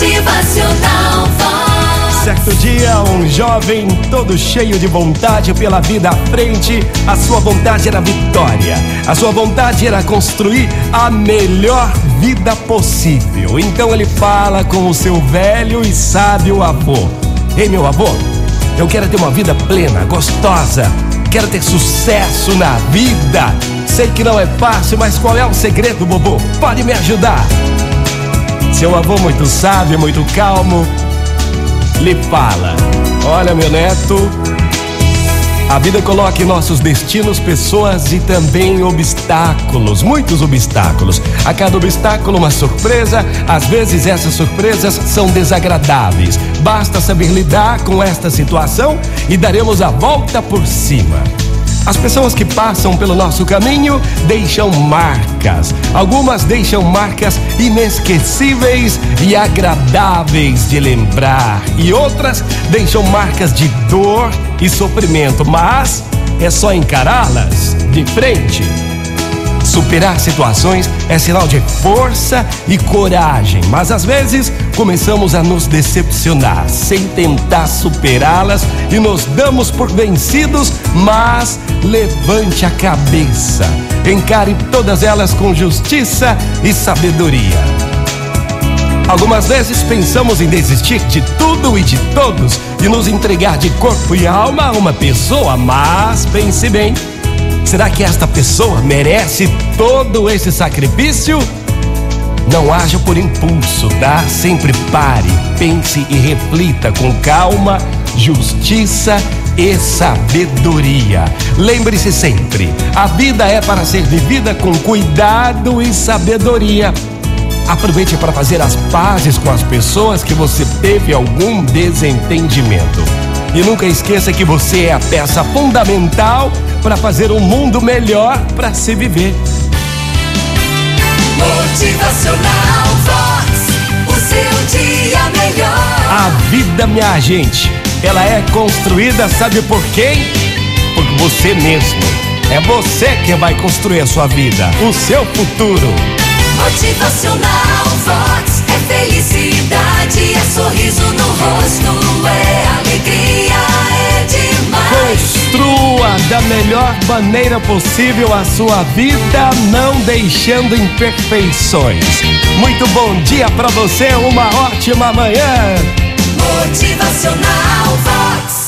Motivacional Vox. Certo dia, um jovem todo cheio de vontade pela vida à frente, a sua vontade era vitória, a sua vontade era construir a melhor vida possível. Então ele fala com o seu velho e sábio avô: Ei, meu avô, eu quero ter uma vida plena, gostosa, quero ter sucesso na vida. Sei que não é fácil, mas qual é o segredo, bobo? Pode me ajudar. Seu avô, muito sábio, muito calmo, lhe fala: Olha, meu neto, a vida coloca em nossos destinos pessoas e também obstáculos, muitos obstáculos. A cada obstáculo, uma surpresa, às vezes essas surpresas são desagradáveis. Basta saber lidar com esta situação e daremos a volta por cima. As pessoas que passam pelo nosso caminho deixam marcas. Algumas deixam marcas inesquecíveis e agradáveis de lembrar, e outras deixam marcas de dor e sofrimento, mas é só encará-las de frente. Superar situações é sinal de força e coragem, mas às vezes começamos a nos decepcionar sem tentar superá-las e nos damos por vencidos, mas levante a cabeça, encare todas elas com justiça e sabedoria. Algumas vezes pensamos em desistir de tudo e de todos e nos entregar de corpo e alma a uma pessoa, mas pense bem. Será que esta pessoa merece todo esse sacrifício? Não haja por impulso, tá? Sempre pare, pense e reflita com calma, justiça e sabedoria. Lembre-se sempre: a vida é para ser vivida com cuidado e sabedoria. Aproveite para fazer as pazes com as pessoas que você teve algum desentendimento. E nunca esqueça que você é a peça fundamental para fazer um mundo melhor para se viver. Motivacional Vox. O seu dia melhor. A vida, minha gente, ela é construída, sabe por quem? Por você mesmo. É você quem vai construir a sua vida, o seu futuro. Motivacional melhor maneira possível a sua vida, não deixando imperfeições. Muito bom dia para você, uma ótima manhã. Motivacional Vox.